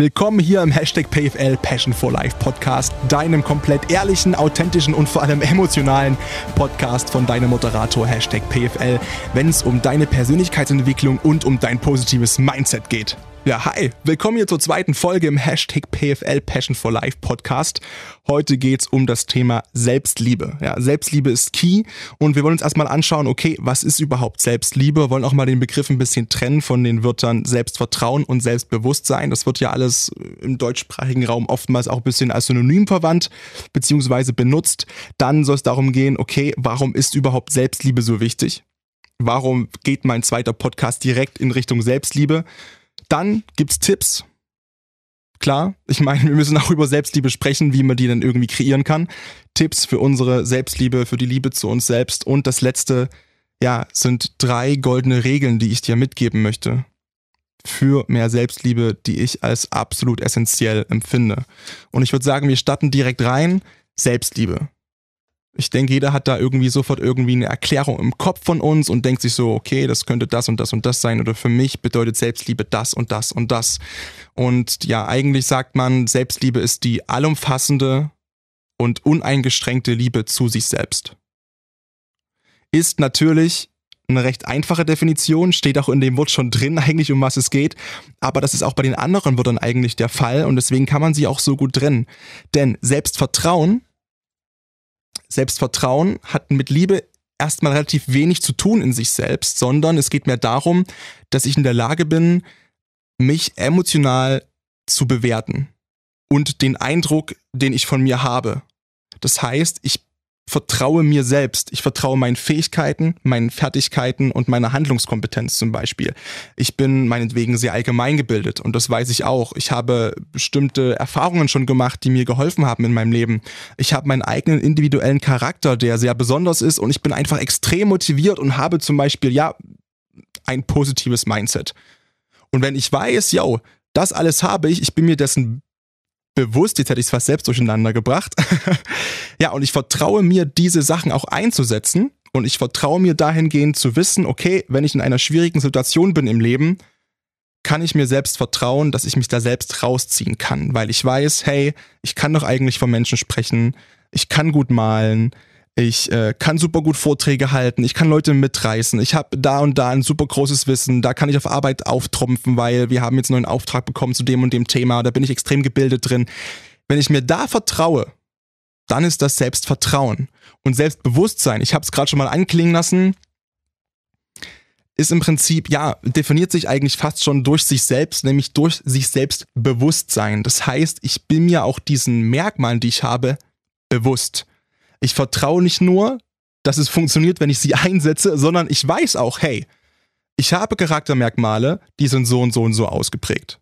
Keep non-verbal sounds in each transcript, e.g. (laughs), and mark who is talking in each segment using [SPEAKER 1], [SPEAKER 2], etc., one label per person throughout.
[SPEAKER 1] Willkommen hier im Hashtag PFL Passion for Life Podcast, deinem komplett ehrlichen, authentischen und vor allem emotionalen Podcast von deinem Moderator Hashtag PFL, wenn es um deine Persönlichkeitsentwicklung und um dein positives Mindset geht. Ja, hi, willkommen hier zur zweiten Folge im Hashtag PFL Passion for Life Podcast. Heute geht's um das Thema Selbstliebe. Ja, Selbstliebe ist key und wir wollen uns erstmal anschauen, okay, was ist überhaupt Selbstliebe? Wir wollen auch mal den Begriff ein bisschen trennen von den Wörtern Selbstvertrauen und Selbstbewusstsein. Das wird ja alles im deutschsprachigen Raum oftmals auch ein bisschen als Synonym verwandt bzw. benutzt. Dann soll es darum gehen, okay, warum ist überhaupt Selbstliebe so wichtig? Warum geht mein zweiter Podcast direkt in Richtung Selbstliebe? Dann gibt's Tipps. Klar, ich meine, wir müssen auch über Selbstliebe sprechen, wie man die dann irgendwie kreieren kann. Tipps für unsere Selbstliebe, für die Liebe zu uns selbst. Und das letzte, ja, sind drei goldene Regeln, die ich dir mitgeben möchte. Für mehr Selbstliebe, die ich als absolut essentiell empfinde. Und ich würde sagen, wir starten direkt rein. Selbstliebe. Ich denke, jeder hat da irgendwie sofort irgendwie eine Erklärung im Kopf von uns und denkt sich so, okay, das könnte das und das und das sein oder für mich bedeutet Selbstliebe das und das und das. Und ja, eigentlich sagt man, Selbstliebe ist die allumfassende und uneingeschränkte Liebe zu sich selbst. Ist natürlich eine recht einfache Definition, steht auch in dem Wort schon drin, eigentlich um was es geht, aber das ist auch bei den anderen Wörtern eigentlich der Fall und deswegen kann man sie auch so gut trennen. Denn Selbstvertrauen Selbstvertrauen hat mit Liebe erstmal relativ wenig zu tun in sich selbst, sondern es geht mir darum, dass ich in der Lage bin, mich emotional zu bewerten und den Eindruck, den ich von mir habe. Das heißt, ich vertraue mir selbst. Ich vertraue meinen Fähigkeiten, meinen Fertigkeiten und meiner Handlungskompetenz zum Beispiel. Ich bin meinetwegen sehr allgemein gebildet und das weiß ich auch. Ich habe bestimmte Erfahrungen schon gemacht, die mir geholfen haben in meinem Leben. Ich habe meinen eigenen individuellen Charakter, der sehr besonders ist und ich bin einfach extrem motiviert und habe zum Beispiel, ja, ein positives Mindset. Und wenn ich weiß, ja, das alles habe ich, ich bin mir dessen bewusst, jetzt hätte ich es fast selbst durcheinander gebracht. (laughs) ja, und ich vertraue mir, diese Sachen auch einzusetzen. Und ich vertraue mir dahingehend zu wissen, okay, wenn ich in einer schwierigen Situation bin im Leben, kann ich mir selbst vertrauen, dass ich mich da selbst rausziehen kann, weil ich weiß, hey, ich kann doch eigentlich von Menschen sprechen, ich kann gut malen, ich äh, kann super gut Vorträge halten, ich kann Leute mitreißen, ich habe da und da ein super großes Wissen, da kann ich auf Arbeit auftrumpfen, weil wir haben jetzt einen neuen Auftrag bekommen zu dem und dem Thema, da bin ich extrem gebildet drin. Wenn ich mir da vertraue, dann ist das Selbstvertrauen und Selbstbewusstsein. Ich habe es gerade schon mal anklingen lassen, ist im Prinzip, ja, definiert sich eigentlich fast schon durch sich selbst, nämlich durch sich selbst Bewusstsein. Das heißt, ich bin mir auch diesen Merkmalen, die ich habe, bewusst. Ich vertraue nicht nur, dass es funktioniert, wenn ich sie (laughs) einsetze, sondern ich weiß auch, hey, ich habe Charaktermerkmale, die sind so und so und so ausgeprägt.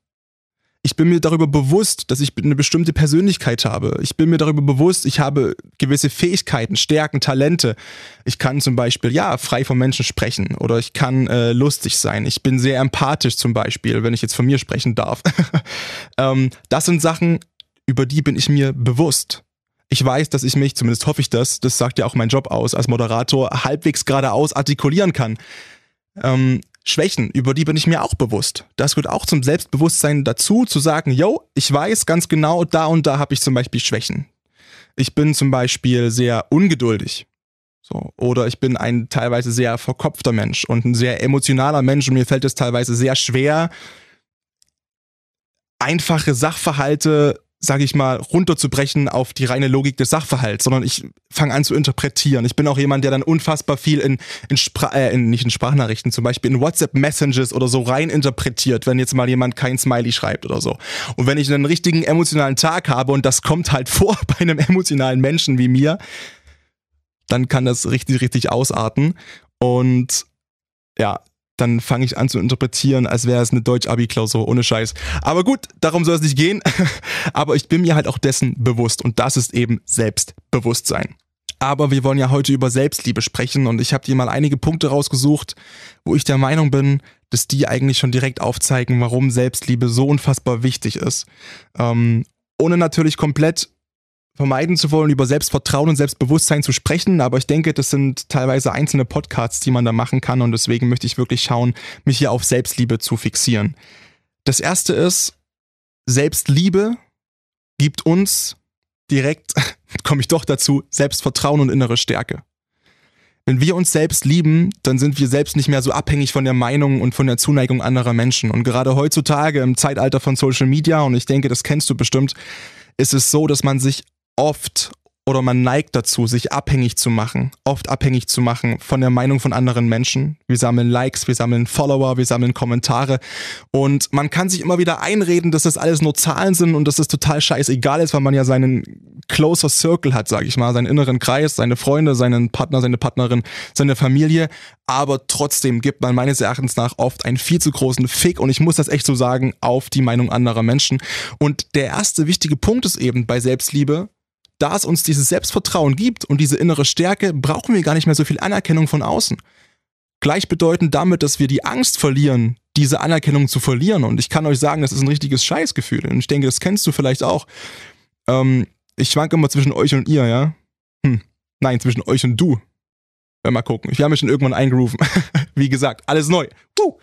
[SPEAKER 1] Ich bin mir darüber bewusst, dass ich eine bestimmte Persönlichkeit habe. Ich bin mir darüber bewusst, ich habe gewisse Fähigkeiten, Stärken, Talente. Ich kann zum Beispiel, ja, frei von Menschen sprechen oder ich kann äh, lustig sein. Ich bin sehr empathisch zum Beispiel, wenn ich jetzt von mir sprechen darf. (laughs) ähm, das sind Sachen, über die bin ich mir bewusst ich weiß, dass ich mich, zumindest hoffe ich das, das sagt ja auch mein Job aus als Moderator, halbwegs geradeaus artikulieren kann. Ähm, Schwächen, über die bin ich mir auch bewusst. Das gehört auch zum Selbstbewusstsein dazu, zu sagen, yo, ich weiß ganz genau, da und da habe ich zum Beispiel Schwächen. Ich bin zum Beispiel sehr ungeduldig. So, oder ich bin ein teilweise sehr verkopfter Mensch und ein sehr emotionaler Mensch und mir fällt es teilweise sehr schwer, einfache Sachverhalte sage ich mal, runterzubrechen auf die reine Logik des Sachverhalts, sondern ich fange an zu interpretieren. Ich bin auch jemand, der dann unfassbar viel in, in, Spra äh, in nicht in Sprachnachrichten, zum Beispiel in WhatsApp-Messages oder so rein interpretiert, wenn jetzt mal jemand kein Smiley schreibt oder so. Und wenn ich einen richtigen emotionalen Tag habe und das kommt halt (laughs) vor bei einem emotionalen Menschen wie mir, dann kann das richtig, richtig ausarten. Und ja, dann fange ich an zu interpretieren, als wäre es eine Deutsch-Abi-Klausur, ohne Scheiß. Aber gut, darum soll es nicht gehen. (laughs) Aber ich bin mir halt auch dessen bewusst und das ist eben Selbstbewusstsein. Aber wir wollen ja heute über Selbstliebe sprechen und ich habe dir mal einige Punkte rausgesucht, wo ich der Meinung bin, dass die eigentlich schon direkt aufzeigen, warum Selbstliebe so unfassbar wichtig ist. Ähm, ohne natürlich komplett vermeiden zu wollen, über Selbstvertrauen und Selbstbewusstsein zu sprechen, aber ich denke, das sind teilweise einzelne Podcasts, die man da machen kann und deswegen möchte ich wirklich schauen, mich hier auf Selbstliebe zu fixieren. Das erste ist, Selbstliebe gibt uns direkt, (laughs) komme ich doch dazu, Selbstvertrauen und innere Stärke. Wenn wir uns selbst lieben, dann sind wir selbst nicht mehr so abhängig von der Meinung und von der Zuneigung anderer Menschen. Und gerade heutzutage im Zeitalter von Social Media, und ich denke, das kennst du bestimmt, ist es so, dass man sich oft oder man neigt dazu, sich abhängig zu machen, oft abhängig zu machen von der Meinung von anderen Menschen. Wir sammeln Likes, wir sammeln Follower, wir sammeln Kommentare. Und man kann sich immer wieder einreden, dass das alles nur Zahlen sind und dass das total scheißegal ist, weil man ja seinen closer Circle hat, sage ich mal, seinen inneren Kreis, seine Freunde, seinen Partner, seine Partnerin, seine Familie, aber trotzdem gibt man meines Erachtens nach oft einen viel zu großen Fick und ich muss das echt so sagen, auf die Meinung anderer Menschen. Und der erste wichtige Punkt ist eben bei Selbstliebe, da es uns dieses Selbstvertrauen gibt und diese innere Stärke, brauchen wir gar nicht mehr so viel Anerkennung von außen. Gleichbedeutend damit, dass wir die Angst verlieren, diese Anerkennung zu verlieren. Und ich kann euch sagen, das ist ein richtiges Scheißgefühl. Und ich denke, das kennst du vielleicht auch. Ähm, ich schwanke immer zwischen euch und ihr, ja? Hm. Nein, zwischen euch und du. Mal gucken. Ich habe mich schon irgendwann eingerufen. (laughs) Wie gesagt, alles neu. Uh.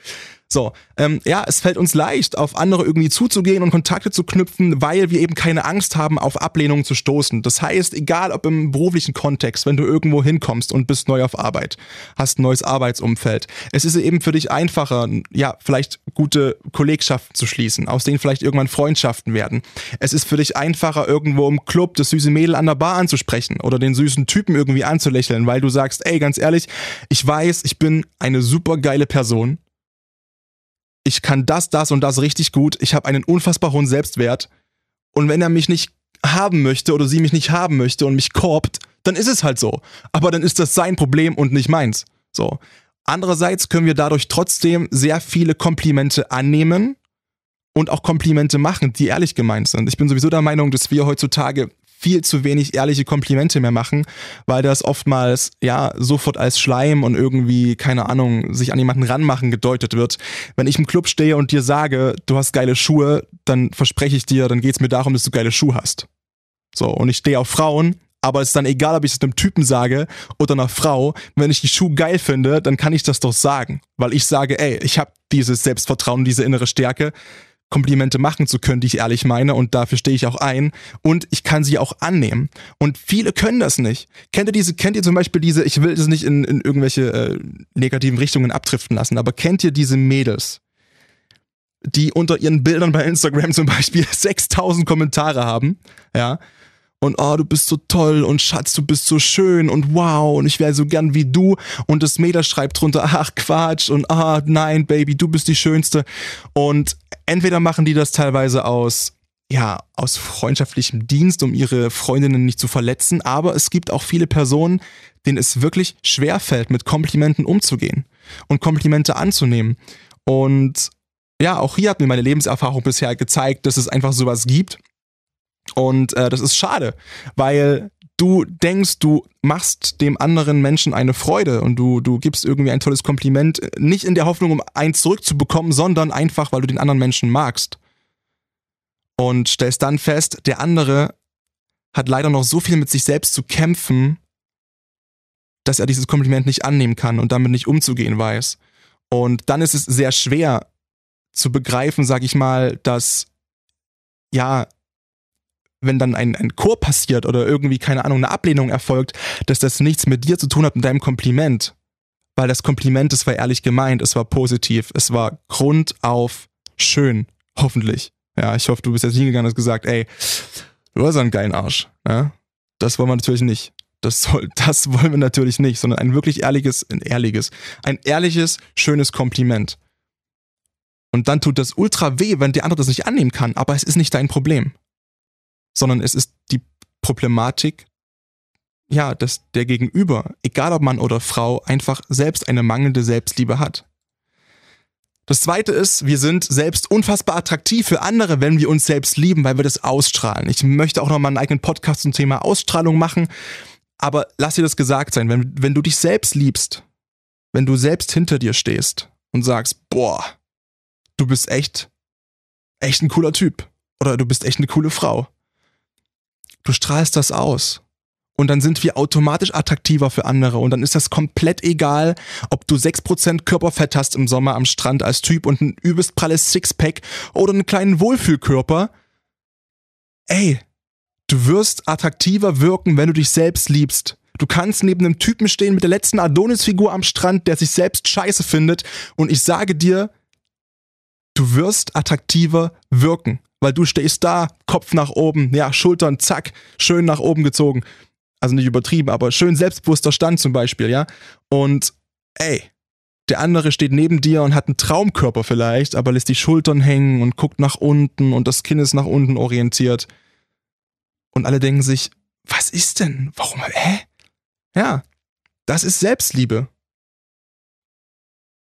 [SPEAKER 1] So, ähm, ja, es fällt uns leicht, auf andere irgendwie zuzugehen und Kontakte zu knüpfen, weil wir eben keine Angst haben, auf Ablehnung zu stoßen. Das heißt, egal ob im beruflichen Kontext, wenn du irgendwo hinkommst und bist neu auf Arbeit, hast ein neues Arbeitsumfeld, es ist eben für dich einfacher, ja, vielleicht gute Kollegschaften zu schließen, aus denen vielleicht irgendwann Freundschaften werden. Es ist für dich einfacher, irgendwo im Club das süße Mädel an der Bar anzusprechen oder den süßen Typen irgendwie anzulächeln, weil du sagst, ey, ganz ehrlich, ich weiß, ich bin eine super geile Person ich kann das, das und das richtig gut, ich habe einen unfassbar hohen Selbstwert und wenn er mich nicht haben möchte oder sie mich nicht haben möchte und mich korbt, dann ist es halt so. Aber dann ist das sein Problem und nicht meins. So. Andererseits können wir dadurch trotzdem sehr viele Komplimente annehmen und auch Komplimente machen, die ehrlich gemeint sind. Ich bin sowieso der Meinung, dass wir heutzutage viel zu wenig ehrliche Komplimente mehr machen, weil das oftmals ja sofort als Schleim und irgendwie, keine Ahnung, sich an jemanden ranmachen gedeutet wird. Wenn ich im Club stehe und dir sage, du hast geile Schuhe, dann verspreche ich dir, dann geht es mir darum, dass du geile Schuhe hast. So, und ich stehe auf Frauen, aber es ist dann egal, ob ich es einem Typen sage oder einer Frau. Wenn ich die Schuhe geil finde, dann kann ich das doch sagen, weil ich sage, ey, ich habe dieses Selbstvertrauen, diese innere Stärke. Komplimente machen zu können, die ich ehrlich meine und dafür stehe ich auch ein und ich kann sie auch annehmen. Und viele können das nicht. Kennt ihr diese, kennt ihr zum Beispiel diese, ich will das nicht in, in irgendwelche äh, negativen Richtungen abdriften lassen, aber kennt ihr diese Mädels, die unter ihren Bildern bei Instagram zum Beispiel (laughs) 6000 Kommentare haben, ja, und oh, du bist so toll und Schatz, du bist so schön und wow und ich wäre so gern wie du. Und das Mädel schreibt drunter, (laughs) ach Quatsch und ah nein, Baby, du bist die Schönste. Und entweder machen die das teilweise aus ja, aus freundschaftlichem Dienst, um ihre Freundinnen nicht zu verletzen, aber es gibt auch viele Personen, denen es wirklich schwer fällt, mit Komplimenten umzugehen und Komplimente anzunehmen. Und ja, auch hier hat mir meine Lebenserfahrung bisher gezeigt, dass es einfach sowas gibt und äh, das ist schade, weil du denkst, du machst dem anderen Menschen eine Freude und du, du gibst irgendwie ein tolles Kompliment, nicht in der Hoffnung, um eins zurückzubekommen, sondern einfach, weil du den anderen Menschen magst. Und stellst dann fest, der andere hat leider noch so viel mit sich selbst zu kämpfen, dass er dieses Kompliment nicht annehmen kann und damit nicht umzugehen weiß. Und dann ist es sehr schwer zu begreifen, sag ich mal, dass ja, wenn dann ein, ein Chor passiert oder irgendwie, keine Ahnung, eine Ablehnung erfolgt, dass das nichts mit dir zu tun hat, mit deinem Kompliment. Weil das Kompliment, es war ehrlich gemeint, es war positiv, es war Grund auf schön, hoffentlich. Ja, ich hoffe, du bist jetzt hingegangen und hast gesagt, ey, du hast einen geilen Arsch. Ja? Das wollen wir natürlich nicht. Das, soll, (laughs) das wollen wir natürlich nicht, sondern ein wirklich ehrliches, ein ehrliches, ein ehrliches, schönes Kompliment. Und dann tut das ultra weh, wenn der andere das nicht annehmen kann, aber es ist nicht dein Problem sondern es ist die Problematik, ja, dass der Gegenüber, egal ob Mann oder Frau, einfach selbst eine mangelnde Selbstliebe hat. Das zweite ist, wir sind selbst unfassbar attraktiv für andere, wenn wir uns selbst lieben, weil wir das ausstrahlen. Ich möchte auch noch mal einen eigenen Podcast zum Thema Ausstrahlung machen, aber lass dir das gesagt sein, wenn, wenn du dich selbst liebst, wenn du selbst hinter dir stehst und sagst, boah, du bist echt, echt ein cooler Typ oder du bist echt eine coole Frau, Du strahlst das aus. und dann sind wir automatisch attraktiver für andere und dann ist das komplett egal, ob du 6% Körperfett hast im Sommer am Strand als Typ und ein übelst pralles Sixpack oder einen kleinen Wohlfühlkörper. Ey, du wirst attraktiver wirken, wenn du dich selbst liebst. Du kannst neben einem Typen stehen mit der letzten Adonis-Figur am Strand, der sich selbst scheiße findet und ich sage dir, du wirst attraktiver wirken, weil du stehst da, Kopf nach oben, ja, Schultern, zack, schön nach oben gezogen also nicht übertrieben, aber schön selbstbewusster Stand zum Beispiel, ja. Und ey, der andere steht neben dir und hat einen Traumkörper vielleicht, aber lässt die Schultern hängen und guckt nach unten und das Kinn ist nach unten orientiert. Und alle denken sich, was ist denn? Warum? Hä? Ja, das ist Selbstliebe.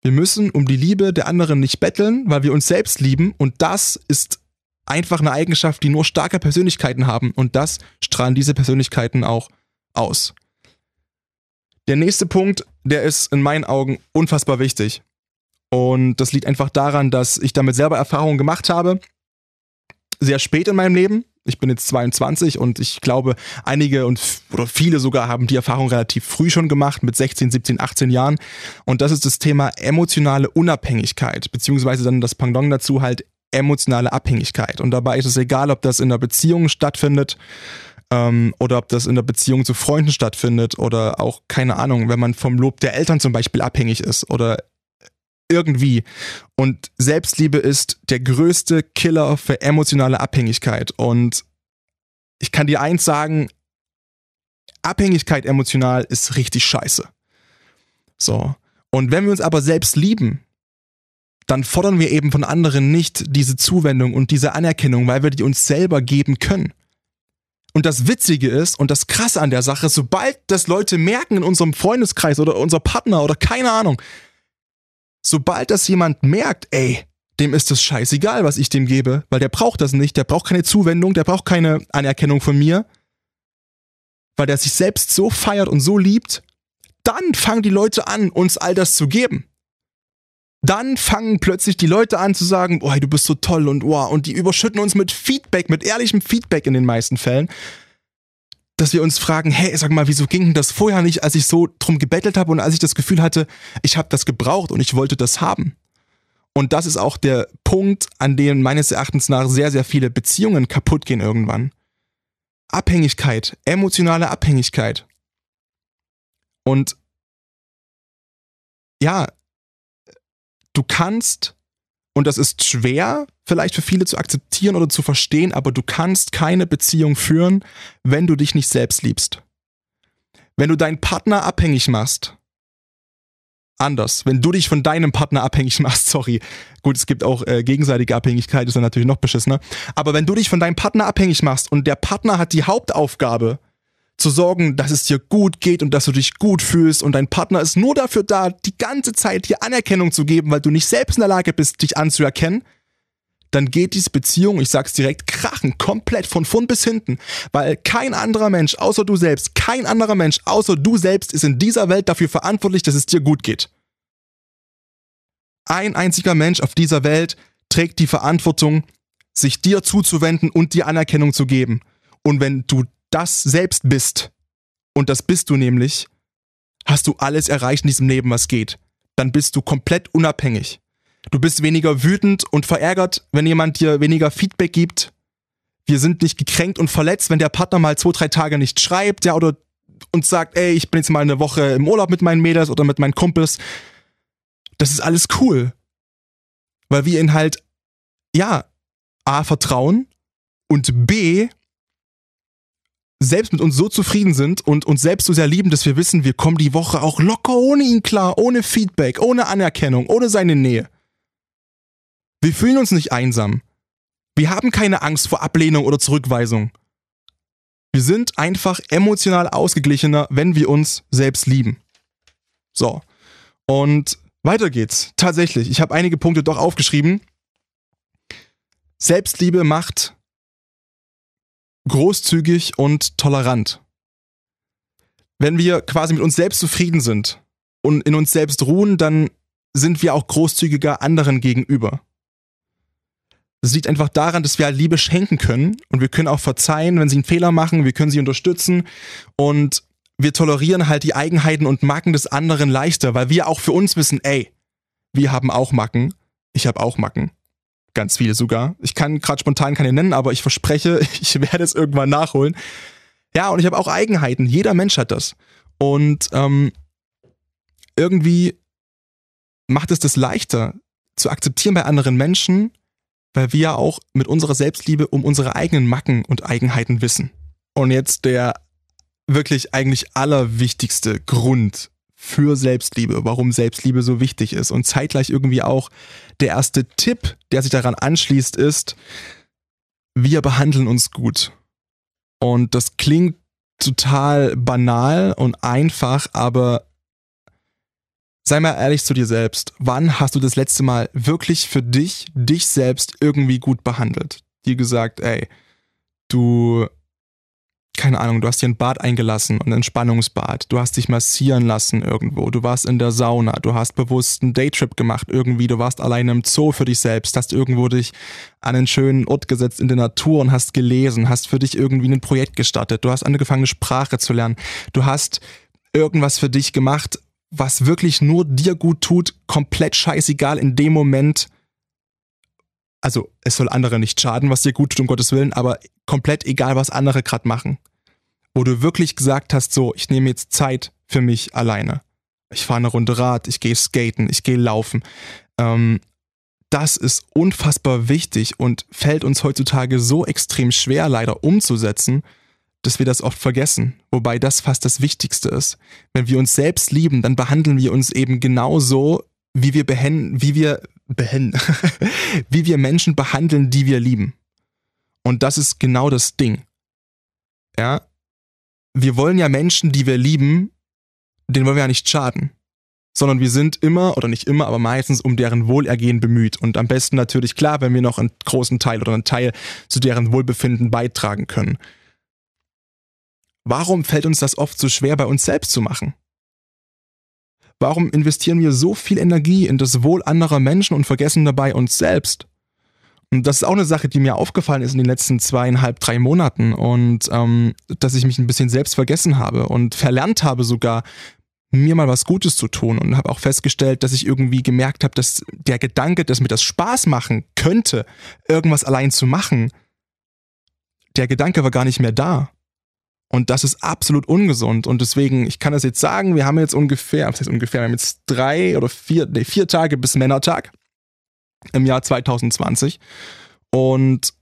[SPEAKER 1] Wir müssen um die Liebe der anderen nicht betteln, weil wir uns selbst lieben und das ist einfach eine Eigenschaft, die nur starke Persönlichkeiten haben und das strahlen diese Persönlichkeiten auch aus. Der nächste Punkt, der ist in meinen Augen unfassbar wichtig. Und das liegt einfach daran, dass ich damit selber Erfahrungen gemacht habe. Sehr spät in meinem Leben. Ich bin jetzt 22 und ich glaube, einige und oder viele sogar haben die Erfahrung relativ früh schon gemacht, mit 16, 17, 18 Jahren. Und das ist das Thema emotionale Unabhängigkeit, beziehungsweise dann das Pendant dazu halt emotionale Abhängigkeit. Und dabei ist es egal, ob das in einer Beziehung stattfindet ähm, oder ob das in der Beziehung zu Freunden stattfindet oder auch, keine Ahnung, wenn man vom Lob der Eltern zum Beispiel abhängig ist oder irgendwie. Und Selbstliebe ist der größte Killer für emotionale Abhängigkeit. Und ich kann dir eins sagen, Abhängigkeit emotional ist richtig scheiße. So. Und wenn wir uns aber selbst lieben, dann fordern wir eben von anderen nicht diese Zuwendung und diese Anerkennung, weil wir die uns selber geben können. Und das Witzige ist und das Krasse an der Sache, sobald das Leute merken in unserem Freundeskreis oder unser Partner oder keine Ahnung, sobald das jemand merkt, ey, dem ist es scheißegal, was ich dem gebe, weil der braucht das nicht, der braucht keine Zuwendung, der braucht keine Anerkennung von mir, weil der sich selbst so feiert und so liebt, dann fangen die Leute an, uns all das zu geben dann fangen plötzlich die Leute an zu sagen, boah, du bist so toll und wow, und die überschütten uns mit Feedback, mit ehrlichem Feedback in den meisten Fällen, dass wir uns fragen, hey, sag mal, wieso ging denn das vorher nicht, als ich so drum gebettelt habe und als ich das Gefühl hatte, ich habe das gebraucht und ich wollte das haben. Und das ist auch der Punkt, an dem meines Erachtens nach sehr, sehr viele Beziehungen kaputt gehen irgendwann. Abhängigkeit, emotionale Abhängigkeit. Und ja, du kannst, und das ist schwer vielleicht für viele zu akzeptieren oder zu verstehen, aber du kannst keine Beziehung führen, wenn du dich nicht selbst liebst. Wenn du deinen Partner abhängig machst, anders. Wenn du dich von deinem Partner abhängig (laughs) machst, sorry. Gut, es gibt auch äh, gegenseitige Abhängigkeit, ist dann natürlich noch beschissener. Aber wenn du dich von deinem Partner abhängig machst und der Partner hat die Hauptaufgabe, zu sorgen, dass es dir gut geht und dass du dich gut fühlst und dein Partner ist nur dafür da, die ganze Zeit dir Anerkennung zu geben, weil du nicht selbst in der Lage bist, dich anzuerkennen, dann geht diese Beziehung, ich sag's direkt, krachen, komplett von vorn bis hinten, weil kein anderer Mensch außer du selbst, kein anderer Mensch außer du selbst ist in dieser Welt dafür verantwortlich, dass es dir gut geht. Ein einziger Mensch auf dieser Welt trägt die Verantwortung, sich dir zuzuwenden und dir Anerkennung zu geben. Und wenn du das selbst bist, und das bist du nämlich, hast du alles erreicht in diesem Leben, was geht. Dann bist du komplett unabhängig. Du bist weniger wütend und verärgert, wenn jemand dir weniger Feedback gibt. Wir sind nicht gekränkt und verletzt, wenn der Partner mal zwei, drei Tage nicht schreibt, ja, oder uns sagt, ey, ich bin jetzt mal eine Woche im Urlaub mit meinen Mädels oder mit meinen Kumpels. Das ist alles cool. Weil wir ihn halt, ja, A, vertrauen und B, selbst mit uns so zufrieden sind und uns selbst so sehr lieben, dass wir wissen, wir kommen die Woche auch locker ohne ihn klar, ohne Feedback, ohne Anerkennung, ohne seine Nähe. Wir fühlen uns nicht einsam. Wir haben keine Angst vor Ablehnung oder Zurückweisung. Wir sind einfach emotional ausgeglichener, wenn wir uns selbst lieben. So. Und weiter geht's. Tatsächlich, ich habe einige Punkte doch aufgeschrieben. Selbstliebe macht großzügig und tolerant. Wenn wir quasi mit uns selbst zufrieden sind und in uns selbst ruhen, dann sind wir auch großzügiger anderen gegenüber. Das liegt einfach daran, dass wir halt Liebe schenken können und wir können auch verzeihen, wenn sie einen Fehler machen, wir können sie unterstützen und wir tolerieren halt die Eigenheiten und Macken des anderen leichter, weil wir auch für uns wissen, ey, wir haben auch Macken, ich habe auch Macken. Ganz viele sogar. Ich kann gerade spontan keine nennen, aber ich verspreche, (laughs) ich werde es irgendwann nachholen. Ja, und ich habe auch Eigenheiten. Jeder Mensch hat das. Und ähm, irgendwie macht es das leichter zu akzeptieren bei anderen Menschen, weil wir ja auch mit unserer Selbstliebe um unsere eigenen Macken und Eigenheiten wissen. Und jetzt der wirklich eigentlich allerwichtigste Grund für Selbstliebe, warum Selbstliebe so wichtig ist und zeitgleich irgendwie auch der erste Tipp, der sich daran anschließt, ist, wir behandeln uns gut. Und das klingt total banal und einfach, aber sei mal ehrlich zu dir selbst. Wann hast du das letzte Mal wirklich für dich, dich selbst irgendwie gut behandelt? Dir gesagt, ey, du keine Ahnung, du hast dir ein Bad eingelassen, ein Entspannungsbad, du hast dich massieren lassen irgendwo, du warst in der Sauna, du hast bewusst einen Daytrip gemacht irgendwie, du warst alleine im Zoo für dich selbst, hast irgendwo dich an einen schönen Ort gesetzt in der Natur und hast gelesen, hast für dich irgendwie ein Projekt gestartet, du hast angefangen, eine Sprache zu lernen, du hast irgendwas für dich gemacht, was wirklich nur dir gut tut, komplett scheißegal in dem Moment, also es soll andere nicht schaden, was dir gut tut, um Gottes Willen, aber komplett egal, was andere gerade machen. Wo du wirklich gesagt hast, so, ich nehme jetzt Zeit für mich alleine. Ich fahre eine Runde Rad, ich gehe skaten, ich gehe laufen. Ähm, das ist unfassbar wichtig und fällt uns heutzutage so extrem schwer leider umzusetzen, dass wir das oft vergessen. Wobei das fast das Wichtigste ist. Wenn wir uns selbst lieben, dann behandeln wir uns eben genauso, wie wir behen, wie wir behen, (laughs) wie wir Menschen behandeln, die wir lieben. Und das ist genau das Ding. Ja, wir wollen ja Menschen, die wir lieben, denen wollen wir ja nicht schaden. Sondern wir sind immer, oder nicht immer, aber meistens um deren Wohlergehen bemüht. Und am besten natürlich klar, wenn wir noch einen großen Teil oder einen Teil zu deren Wohlbefinden beitragen können. Warum fällt uns das oft so schwer, bei uns selbst zu machen? Warum investieren wir so viel Energie in das Wohl anderer Menschen und vergessen dabei uns selbst? Und das ist auch eine Sache, die mir aufgefallen ist in den letzten zweieinhalb, drei Monaten und ähm, dass ich mich ein bisschen selbst vergessen habe und verlernt habe sogar, mir mal was Gutes zu tun und habe auch festgestellt, dass ich irgendwie gemerkt habe, dass der Gedanke, dass mir das Spaß machen könnte, irgendwas allein zu machen, der Gedanke war gar nicht mehr da. Und das ist absolut ungesund. Und deswegen, ich kann das jetzt sagen, wir haben jetzt ungefähr, was heißt ungefähr, wir haben jetzt drei oder vier, nee, vier Tage bis Männertag im Jahr 2020. Und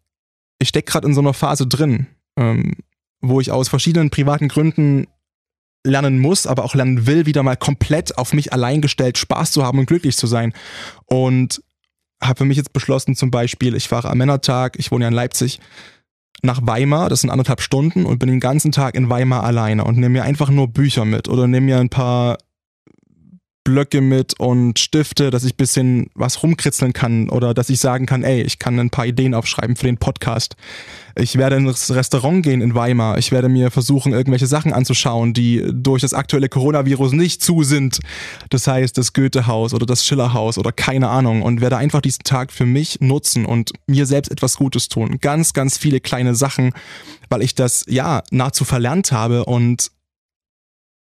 [SPEAKER 1] ich stecke gerade in so einer Phase drin, ähm, wo ich aus verschiedenen privaten Gründen lernen muss, aber auch lernen will, wieder mal komplett auf mich allein gestellt Spaß zu haben und glücklich zu sein. Und habe für mich jetzt beschlossen, zum Beispiel, ich fahre am Männertag, ich wohne ja in Leipzig, nach Weimar, das sind anderthalb Stunden und bin den ganzen Tag in Weimar alleine und nehme mir einfach nur Bücher mit oder nehme mir ein paar Blöcke mit und Stifte, dass ich ein bisschen was rumkritzeln kann oder dass ich sagen kann, ey, ich kann ein paar Ideen aufschreiben für den Podcast. Ich werde ins Restaurant gehen in Weimar. Ich werde mir versuchen, irgendwelche Sachen anzuschauen, die durch das aktuelle Coronavirus nicht zu sind. Das heißt, das Goethehaus oder das Schillerhaus oder keine Ahnung und werde einfach diesen Tag für mich nutzen und mir selbst etwas Gutes tun. Ganz, ganz viele kleine Sachen, weil ich das, ja, nahezu verlernt habe und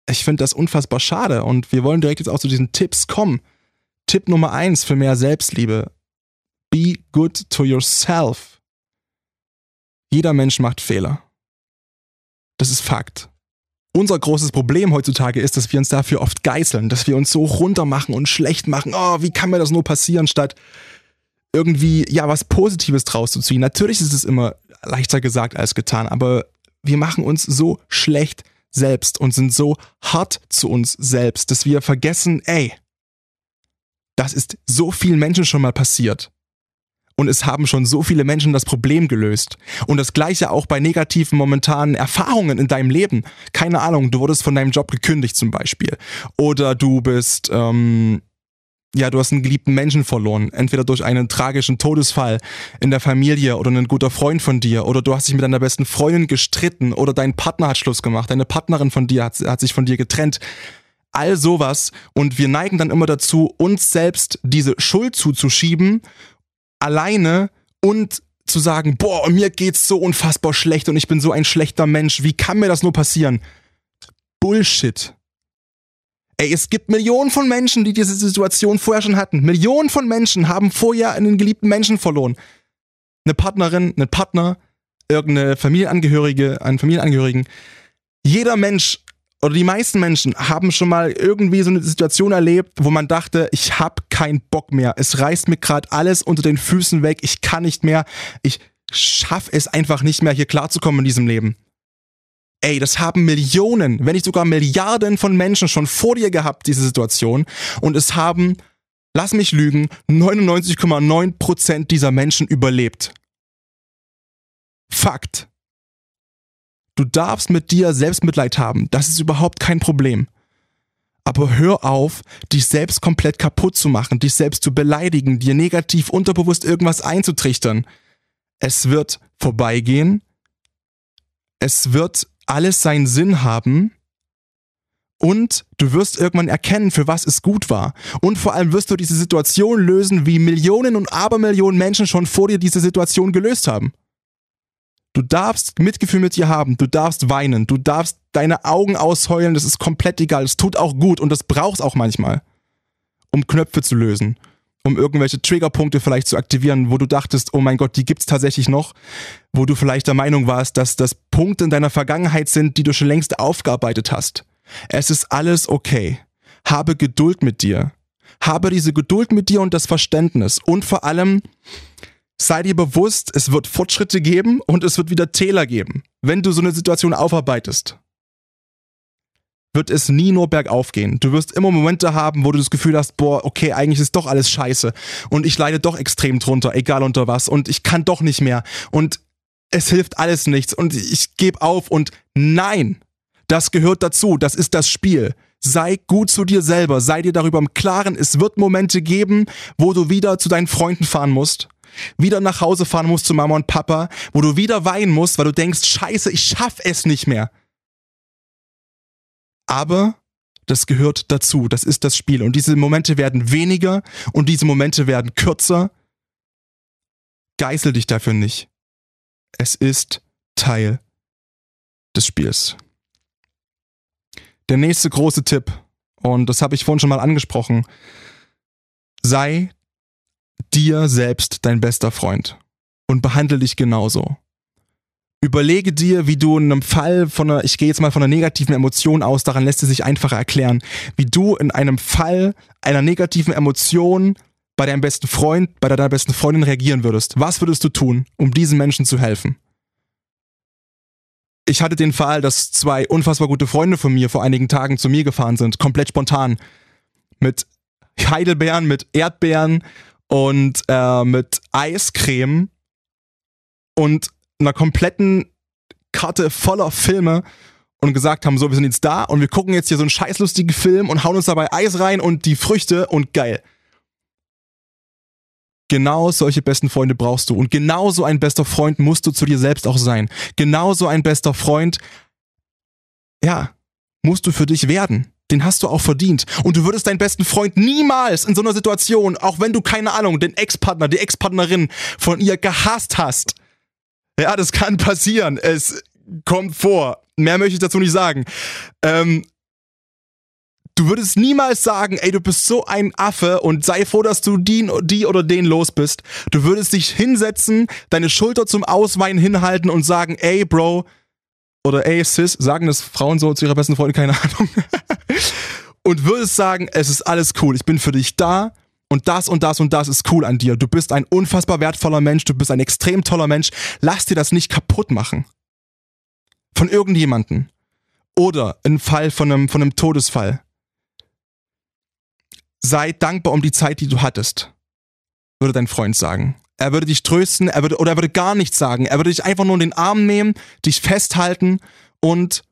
[SPEAKER 1] ich finde das unfassbar schade und wir wollen direkt jetzt auch zu diesen Tipps kommen. Tipp Nummer eins für mehr Selbstliebe. Be good to yourself. Jeder Mensch macht Fehler. Das ist Fakt. Unser großes Problem heutzutage ist, dass wir uns dafür oft geißeln, dass wir uns so runter machen und schlecht machen. Oh, wie kann mir das nur passieren, statt irgendwie, ja, was Positives draus zu ziehen. Natürlich ist es immer leichter gesagt als getan, aber wir machen uns so schlecht selbst und sind so hart zu uns selbst, dass wir vergessen, ey, das ist so vielen Menschen schon mal passiert. Und es haben schon so viele Menschen das Problem gelöst. Und das gleiche auch bei negativen momentanen Erfahrungen in deinem Leben. Keine Ahnung, du wurdest von deinem Job gekündigt zum Beispiel. Oder du bist ähm, ja, du hast einen geliebten Menschen verloren, entweder durch einen tragischen Todesfall in der Familie oder ein guter Freund von dir oder du hast dich mit deiner besten Freundin gestritten oder dein Partner hat Schluss gemacht, deine Partnerin von dir hat, hat sich von dir getrennt. All sowas und wir neigen dann immer dazu, uns selbst diese Schuld zuzuschieben, alleine und zu sagen, boah, mir geht's so unfassbar schlecht und ich bin so ein schlechter Mensch, wie kann mir das nur passieren? Bullshit. Ey, es gibt Millionen von Menschen, die diese Situation vorher schon hatten. Millionen von Menschen haben vorher einen geliebten Menschen verloren. Eine Partnerin, einen Partner, irgendeine Familienangehörige, einen Familienangehörigen. Jeder Mensch oder die meisten Menschen haben schon mal irgendwie so eine Situation erlebt, wo man dachte, ich hab keinen Bock mehr. Es reißt mir gerade alles unter den Füßen weg. Ich kann nicht mehr. Ich schaff es einfach nicht mehr, hier klarzukommen in diesem Leben. Ey, das haben Millionen, wenn nicht sogar Milliarden von Menschen schon vor dir gehabt, diese Situation. Und es haben, lass mich lügen, 99,9% dieser Menschen überlebt. Fakt. Du darfst mit dir Selbstmitleid haben. Das ist überhaupt kein Problem. Aber hör auf, dich selbst komplett kaputt zu machen, dich selbst zu beleidigen, dir negativ unterbewusst irgendwas einzutrichtern. Es wird vorbeigehen. Es wird alles seinen Sinn haben. Und du wirst irgendwann erkennen, für was es gut war. Und vor allem wirst du diese Situation lösen, wie Millionen und Abermillionen Menschen schon vor dir diese Situation gelöst haben. Du darfst Mitgefühl mit dir haben, du darfst weinen, du darfst deine Augen ausheulen, das ist komplett egal. Es tut auch gut und das brauchst auch manchmal, um Knöpfe zu lösen, um irgendwelche Triggerpunkte vielleicht zu aktivieren, wo du dachtest, oh mein Gott, die gibt's tatsächlich noch, wo du vielleicht der Meinung warst, dass das Punkte in deiner Vergangenheit sind, die du schon längst aufgearbeitet hast. Es ist alles okay. Habe Geduld mit dir. Habe diese Geduld mit dir und das Verständnis und vor allem sei dir bewusst, es wird Fortschritte geben und es wird wieder Täler geben. Wenn du so eine Situation aufarbeitest, wird es nie nur bergauf gehen. Du wirst immer Momente haben, wo du das Gefühl hast, boah, okay, eigentlich ist doch alles scheiße. Und ich leide doch extrem drunter, egal unter was. Und ich kann doch nicht mehr. Und es hilft alles nichts. Und ich gebe auf. Und nein, das gehört dazu, das ist das Spiel. Sei gut zu dir selber, sei dir darüber im Klaren, es wird Momente geben, wo du wieder zu deinen Freunden fahren musst. Wieder nach Hause fahren musst zu Mama und Papa, wo du wieder weinen musst, weil du denkst, scheiße, ich schaff es nicht mehr. Aber das gehört dazu, das ist das Spiel. Und diese Momente werden weniger und diese Momente werden kürzer. Geißel dich dafür nicht. Es ist Teil des Spiels. Der nächste große Tipp, und das habe ich vorhin schon mal angesprochen, sei dir selbst dein bester Freund und behandle dich genauso. Überlege dir, wie du in einem Fall von einer, ich gehe jetzt mal von einer negativen Emotion aus, daran lässt es sich einfacher erklären, wie du in einem Fall einer negativen Emotion bei deinem besten Freund, bei deiner besten Freundin reagieren würdest. Was würdest du tun, um diesen Menschen zu helfen? Ich hatte den Fall, dass zwei unfassbar gute Freunde von mir vor einigen Tagen zu mir gefahren sind, komplett spontan. Mit Heidelbeeren, mit Erdbeeren und äh, mit Eiscreme und einer kompletten Karte voller Filme und gesagt haben, so, wir sind jetzt da und wir gucken jetzt hier so einen scheißlustigen Film und hauen uns dabei Eis rein und die Früchte und geil. Genau solche besten Freunde brauchst du. Und genauso ein bester Freund musst du zu dir selbst auch sein. Genauso ein bester Freund, ja, musst du für dich werden den hast du auch verdient. Und du würdest deinen besten Freund niemals in so einer Situation, auch wenn du keine Ahnung, den Ex-Partner, die Ex-Partnerin von ihr gehasst hast. Ja, das kann passieren. Es kommt vor. Mehr möchte ich dazu nicht sagen. Ähm, du würdest niemals sagen, ey, du bist so ein Affe und sei froh, dass du die, die oder den los bist. Du würdest dich hinsetzen, deine Schulter zum Ausweinen hinhalten und sagen, ey, Bro, oder ey, Sis, sagen das Frauen so zu ihrer besten Freundin, keine Ahnung. (laughs) und würdest sagen, es ist alles cool, ich bin für dich da und das und das und das ist cool an dir. Du bist ein unfassbar wertvoller Mensch, du bist ein extrem toller Mensch. Lass dir das nicht kaputt machen. Von irgendjemanden. Oder im Fall von einem, von einem Todesfall. Sei dankbar um die Zeit, die du hattest, würde dein Freund sagen. Er würde dich trösten, er würde, oder er würde gar nichts sagen. Er würde dich einfach nur in den Arm nehmen, dich festhalten und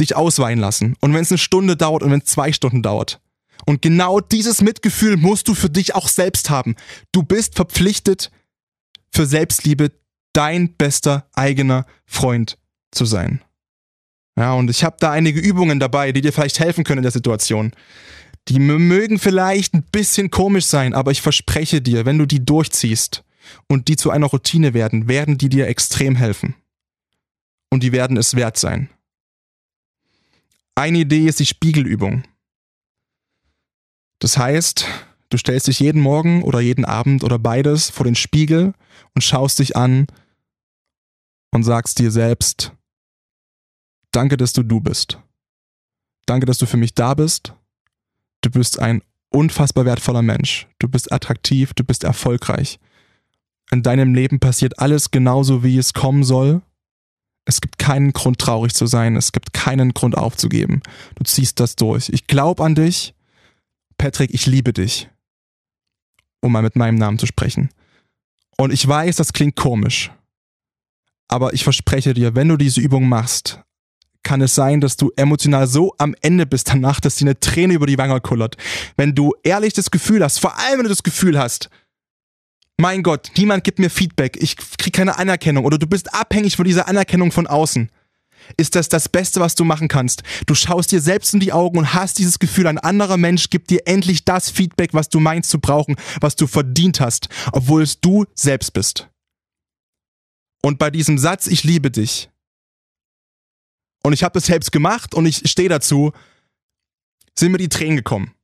[SPEAKER 1] dich ausweinen lassen. Und wenn es eine Stunde dauert und wenn es zwei Stunden dauert. Und genau dieses Mitgefühl musst du für dich auch selbst haben. Du bist verpflichtet, für Selbstliebe dein bester eigener Freund zu sein. Ja, und ich habe da einige Übungen dabei, die dir vielleicht helfen können in der Situation. Die mögen vielleicht ein bisschen komisch sein, aber ich verspreche dir, wenn du die durchziehst, und die zu einer Routine werden, werden die dir extrem helfen. Und die werden es wert sein. Eine Idee ist die Spiegelübung. Das heißt, du stellst dich jeden Morgen oder jeden Abend oder beides vor den Spiegel und schaust dich an und sagst dir selbst, danke, dass du du bist. Danke, dass du für mich da bist. Du bist ein unfassbar wertvoller Mensch. Du bist attraktiv, du bist erfolgreich. In deinem Leben passiert alles genauso, wie es kommen soll. Es gibt keinen Grund, traurig zu sein. Es gibt keinen Grund, aufzugeben. Du ziehst das durch. Ich glaube an dich. Patrick, ich liebe dich. Um mal mit meinem Namen zu sprechen. Und ich weiß, das klingt komisch. Aber ich verspreche dir, wenn du diese Übung machst, kann es sein, dass du emotional so am Ende bist danach, dass dir eine Träne über die Wange kullert. Wenn du ehrlich das Gefühl hast, vor allem wenn du das Gefühl hast, mein Gott, niemand gibt mir Feedback, ich krieg keine Anerkennung oder du bist abhängig von dieser Anerkennung von außen, ist das das Beste, was du machen kannst. Du schaust dir selbst in die Augen und hast dieses Gefühl, ein anderer Mensch gibt dir endlich das Feedback, was du meinst zu brauchen, was du verdient hast, obwohl es du selbst bist. Und bei diesem Satz, ich liebe dich, und ich habe das selbst gemacht und ich stehe dazu, sind mir die Tränen gekommen.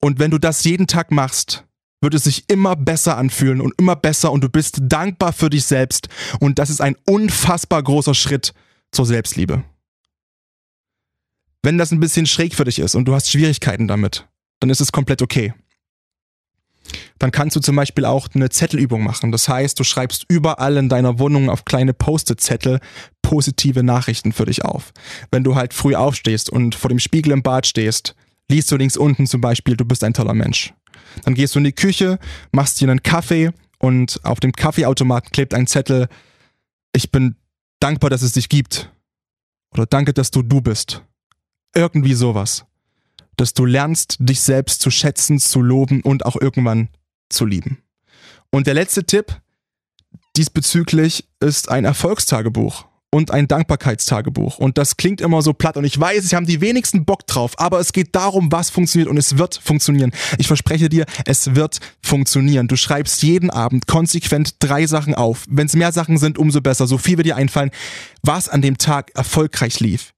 [SPEAKER 1] Und wenn du das jeden Tag machst, wird es sich immer besser anfühlen und immer besser und du bist dankbar für dich selbst. Und das ist ein unfassbar großer Schritt zur Selbstliebe. Wenn das ein bisschen schräg für dich ist und du hast Schwierigkeiten damit, dann ist es komplett okay dann kannst du zum Beispiel auch eine Zettelübung machen. Das heißt, du schreibst überall in deiner Wohnung auf kleine Post-it-Zettel positive Nachrichten für dich auf. Wenn du halt früh aufstehst und vor dem Spiegel im Bad stehst, liest du links unten zum Beispiel, du bist ein toller Mensch. Dann gehst du in die Küche, machst dir einen Kaffee und auf dem Kaffeeautomaten klebt ein Zettel, ich bin dankbar, dass es dich gibt. Oder danke, dass du du bist. Irgendwie sowas dass du lernst, dich selbst zu schätzen, zu loben und auch irgendwann zu lieben. Und der letzte Tipp diesbezüglich ist ein Erfolgstagebuch und ein Dankbarkeitstagebuch. Und das klingt immer so platt und ich weiß, es haben die wenigsten Bock drauf, aber es geht darum, was funktioniert und es wird funktionieren. Ich verspreche dir, es wird funktionieren. Du schreibst jeden Abend konsequent drei Sachen auf. Wenn es mehr Sachen sind, umso besser. So viel wird dir einfallen, was an dem Tag erfolgreich lief.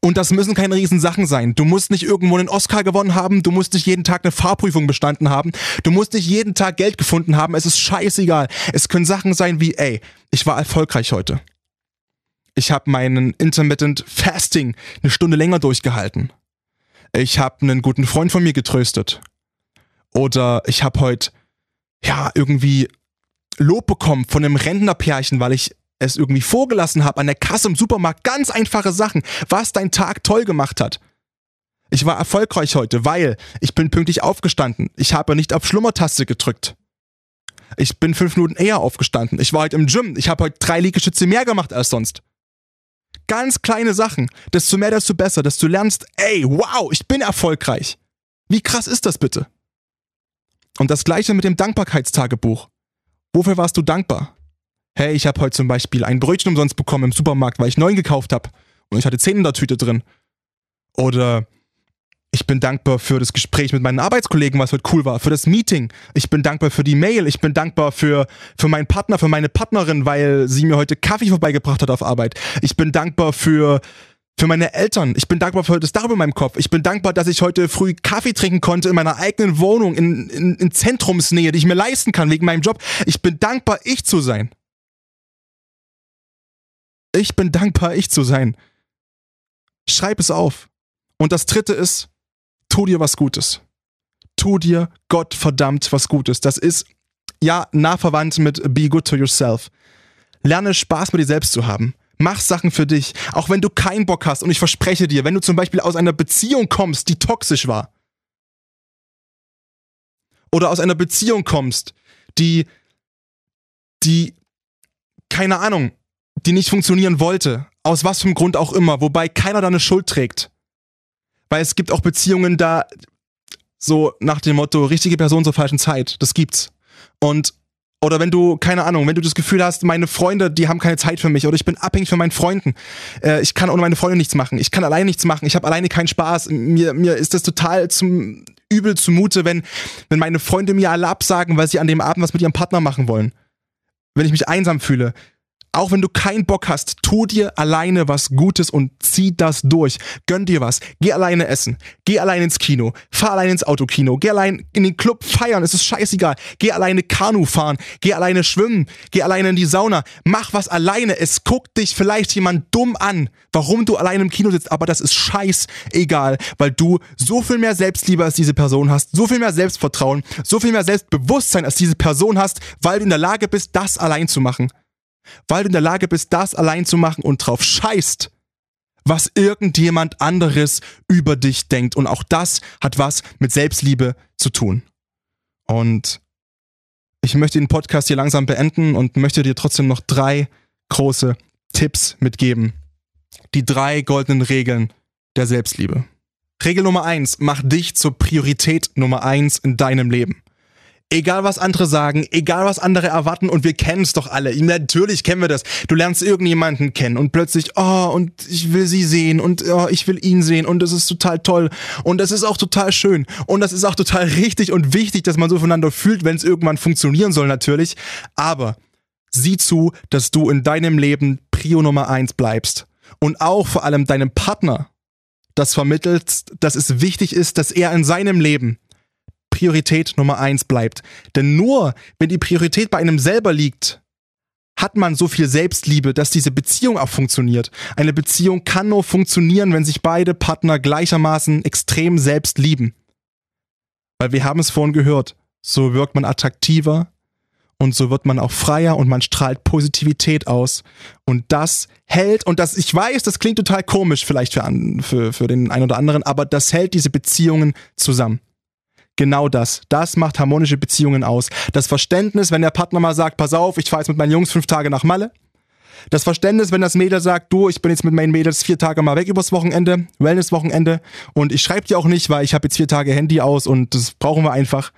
[SPEAKER 1] Und das müssen keine Riesensachen sein. Du musst nicht irgendwo einen Oscar gewonnen haben, du musst nicht jeden Tag eine Fahrprüfung bestanden haben, du musst nicht jeden Tag Geld gefunden haben, es ist scheißegal. Es können Sachen sein wie, ey, ich war erfolgreich heute. Ich habe meinen Intermittent Fasting eine Stunde länger durchgehalten. Ich habe einen guten Freund von mir getröstet. Oder ich habe heute, ja, irgendwie Lob bekommen von einem Rentnerpärchen, weil ich es irgendwie vorgelassen habe an der Kasse im Supermarkt, ganz einfache Sachen, was dein Tag toll gemacht hat. Ich war erfolgreich heute, weil ich bin pünktlich aufgestanden. Ich habe nicht auf Schlummertaste gedrückt. Ich bin fünf Minuten eher aufgestanden. Ich war heute im Gym. Ich habe heute drei Liegestütze mehr gemacht als sonst. Ganz kleine Sachen. Desto mehr, desto besser. Desto lernst, ey, wow, ich bin erfolgreich. Wie krass ist das bitte? Und das gleiche mit dem Dankbarkeitstagebuch. Wofür warst du dankbar? hey, ich habe heute zum Beispiel ein Brötchen umsonst bekommen im Supermarkt, weil ich neun gekauft habe und ich hatte zehn in der Tüte drin. Oder ich bin dankbar für das Gespräch mit meinen Arbeitskollegen, was heute cool war, für das Meeting. Ich bin dankbar für die Mail. Ich bin dankbar für, für meinen Partner, für meine Partnerin, weil sie mir heute Kaffee vorbeigebracht hat auf Arbeit. Ich bin dankbar für, für meine Eltern. Ich bin dankbar für das Dach über meinem Kopf. Ich bin dankbar, dass ich heute früh Kaffee trinken konnte in meiner eigenen Wohnung, in, in, in Zentrumsnähe, die ich mir leisten kann wegen meinem Job. Ich bin dankbar, ich zu sein. Ich bin dankbar, ich zu sein. Schreib es auf. Und das dritte ist, tu dir was Gutes. Tu dir Gott verdammt was Gutes. Das ist, ja, nah verwandt mit be good to yourself. Lerne Spaß mit dir selbst zu haben. Mach Sachen für dich, auch wenn du keinen Bock hast. Und ich verspreche dir, wenn du zum Beispiel aus einer Beziehung kommst, die toxisch war, oder aus einer Beziehung kommst, die, die, keine Ahnung, die nicht funktionieren wollte. Aus was für einem Grund auch immer, wobei keiner da eine Schuld trägt. Weil es gibt auch Beziehungen da, so nach dem Motto, richtige Person zur falschen Zeit. Das gibt's. Und Oder wenn du, keine Ahnung, wenn du das Gefühl hast, meine Freunde, die haben keine Zeit für mich oder ich bin abhängig von meinen Freunden. Äh, ich kann ohne meine Freunde nichts machen. Ich kann alleine nichts machen. Ich habe alleine keinen Spaß. Mir, mir ist das total zum übel zumute, wenn, wenn meine Freunde mir alle absagen, weil sie an dem Abend was mit ihrem Partner machen wollen. Wenn ich mich einsam fühle. Auch wenn du keinen Bock hast, tu dir alleine was Gutes und zieh das durch. Gönn dir was. Geh alleine essen. Geh alleine ins Kino. Fahr alleine ins Autokino. Geh allein in den Club feiern. Es ist scheißegal. Geh alleine Kanu fahren. Geh alleine schwimmen. Geh alleine in die Sauna. Mach was alleine. Es guckt dich vielleicht jemand dumm an, warum du alleine im Kino sitzt, aber das ist scheißegal, weil du so viel mehr Selbstliebe als diese Person hast, so viel mehr Selbstvertrauen, so viel mehr Selbstbewusstsein als diese Person hast, weil du in der Lage bist, das allein zu machen weil du in der Lage bist, das allein zu machen und drauf scheißt, was irgendjemand anderes über dich denkt. Und auch das hat was mit Selbstliebe zu tun. Und ich möchte den Podcast hier langsam beenden und möchte dir trotzdem noch drei große Tipps mitgeben. Die drei goldenen Regeln der Selbstliebe. Regel Nummer eins, mach dich zur Priorität Nummer eins in deinem Leben. Egal was andere sagen, egal was andere erwarten und wir kennen es doch alle. Natürlich kennen wir das. Du lernst irgendjemanden kennen und plötzlich, oh, und ich will sie sehen und oh, ich will ihn sehen und das ist total toll und das ist auch total schön und das ist auch total richtig und wichtig, dass man so voneinander fühlt, wenn es irgendwann funktionieren soll natürlich. Aber sieh zu, dass du in deinem Leben Prio Nummer eins bleibst und auch vor allem deinem Partner das vermittelst, dass es wichtig ist, dass er in seinem Leben Priorität Nummer eins bleibt. Denn nur wenn die Priorität bei einem selber liegt, hat man so viel Selbstliebe, dass diese Beziehung auch funktioniert. Eine Beziehung kann nur funktionieren, wenn sich beide Partner gleichermaßen extrem selbst lieben. Weil wir haben es vorhin gehört, so wirkt man attraktiver und so wird man auch freier und man strahlt Positivität aus. Und das hält, und das, ich weiß, das klingt total komisch vielleicht für, für, für den einen oder anderen, aber das hält diese Beziehungen zusammen. Genau das. Das macht harmonische Beziehungen aus. Das Verständnis, wenn der Partner mal sagt, pass auf, ich fahre jetzt mit meinen Jungs fünf Tage nach Malle. Das Verständnis, wenn das Mädel sagt, du, ich bin jetzt mit meinen Mädels vier Tage mal weg übers Wochenende, Wellness-Wochenende und ich schreibe dir auch nicht, weil ich habe jetzt vier Tage Handy aus und das brauchen wir einfach.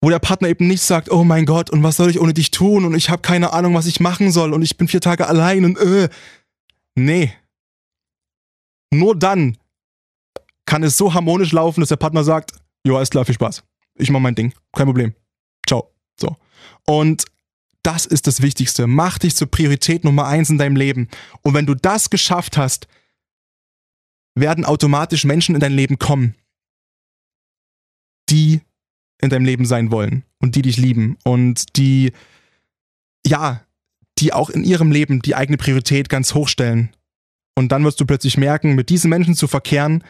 [SPEAKER 1] Wo der Partner eben nicht sagt, oh mein Gott, und was soll ich ohne dich tun und ich habe keine Ahnung, was ich machen soll und ich bin vier Tage allein und äh. Nee. Nur dann kann es so harmonisch laufen, dass der Partner sagt, ja, ist klar, viel Spaß. Ich mach mein Ding. Kein Problem. Ciao. So. Und das ist das Wichtigste. Mach dich zur Priorität Nummer eins in deinem Leben. Und wenn du das geschafft hast, werden automatisch Menschen in dein Leben kommen, die in deinem Leben sein wollen und die dich lieben und die, ja, die auch in ihrem Leben die eigene Priorität ganz hoch stellen. Und dann wirst du plötzlich merken, mit diesen Menschen zu verkehren,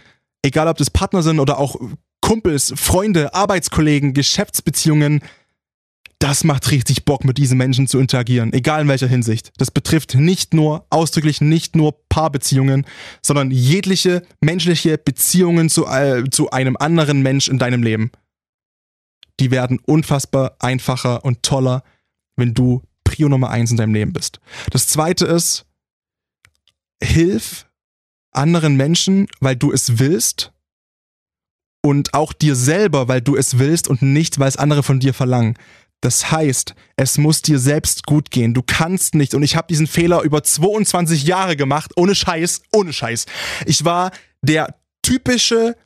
[SPEAKER 1] egal ob das Partner sind oder auch Kumpels, Freunde, Arbeitskollegen, Geschäftsbeziehungen. Das macht richtig Bock, mit diesen Menschen zu interagieren, egal in welcher Hinsicht. Das betrifft nicht nur, ausdrücklich nicht nur Paarbeziehungen, sondern jegliche menschliche Beziehungen zu, äh, zu einem anderen Mensch in deinem Leben. Die werden unfassbar einfacher und toller, wenn du Prio Nummer eins in deinem Leben bist. Das zweite ist, hilf anderen Menschen, weil du es willst und auch dir selber, weil du es willst und nicht, weil es andere von dir verlangen. Das heißt, es muss dir selbst gut gehen. Du kannst nicht, und ich habe diesen Fehler über 22 Jahre gemacht, ohne Scheiß, ohne Scheiß. Ich war der typische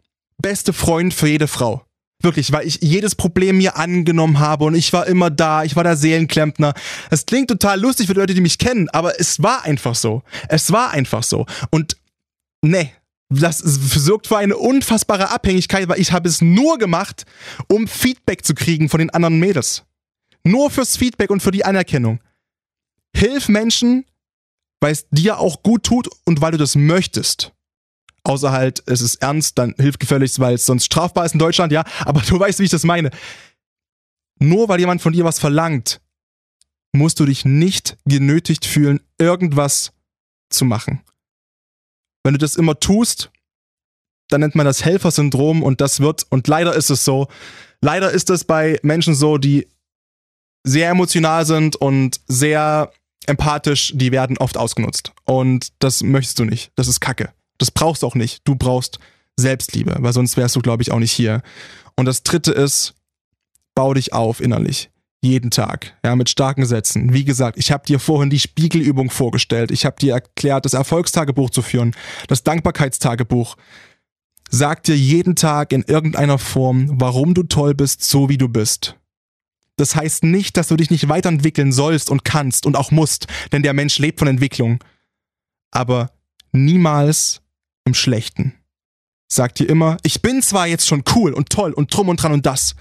[SPEAKER 1] beste Freund für jede Frau. Wirklich, weil ich jedes Problem mir angenommen habe und ich war immer da, ich war der Seelenklempner. Es klingt total lustig für die Leute, die mich kennen, aber es war einfach so. Es war einfach so. Und nee, das sorgt für eine unfassbare Abhängigkeit, weil ich habe es nur gemacht, um Feedback zu kriegen von den anderen Mädels. Nur fürs Feedback und für die Anerkennung. Hilf Menschen, weil es dir auch gut tut und weil du das möchtest. Außer halt, es ist ernst, dann hilf gefälligst, weil es sonst strafbar ist in Deutschland, ja. Aber (laughs) du weißt, wie ich das meine. Nur weil jemand von dir was verlangt, musst du dich nicht genötigt fühlen, irgendwas zu machen. Wenn du das immer tust, dann nennt man das Helfersyndrom und das wird, und leider ist es so, leider ist es bei Menschen so, die sehr emotional sind und sehr empathisch, die werden oft ausgenutzt. Und das möchtest du nicht. Das ist Kacke. Das brauchst du auch nicht. Du brauchst Selbstliebe, weil sonst wärst du, glaube ich, auch nicht hier. Und das dritte ist, bau dich auf innerlich. Jeden Tag, ja, mit starken Sätzen. Wie gesagt, ich habe dir vorhin die Spiegelübung vorgestellt. Ich habe dir erklärt, das Erfolgstagebuch zu führen, das Dankbarkeitstagebuch. Sag dir jeden Tag in irgendeiner Form, warum du toll bist, so wie du bist. Das heißt nicht, dass du dich nicht weiterentwickeln sollst und kannst und auch musst, denn der Mensch lebt von Entwicklung. Aber niemals im Schlechten. Sag dir immer, ich bin zwar jetzt schon cool und toll und drum und dran und das.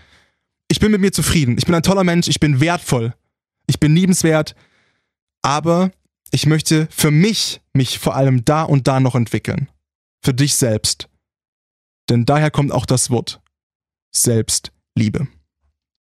[SPEAKER 1] Ich bin mit mir zufrieden. Ich bin ein toller Mensch. Ich bin wertvoll. Ich bin liebenswert. Aber ich möchte für mich mich vor allem da und da noch entwickeln. Für dich selbst. Denn daher kommt auch das Wort Selbstliebe.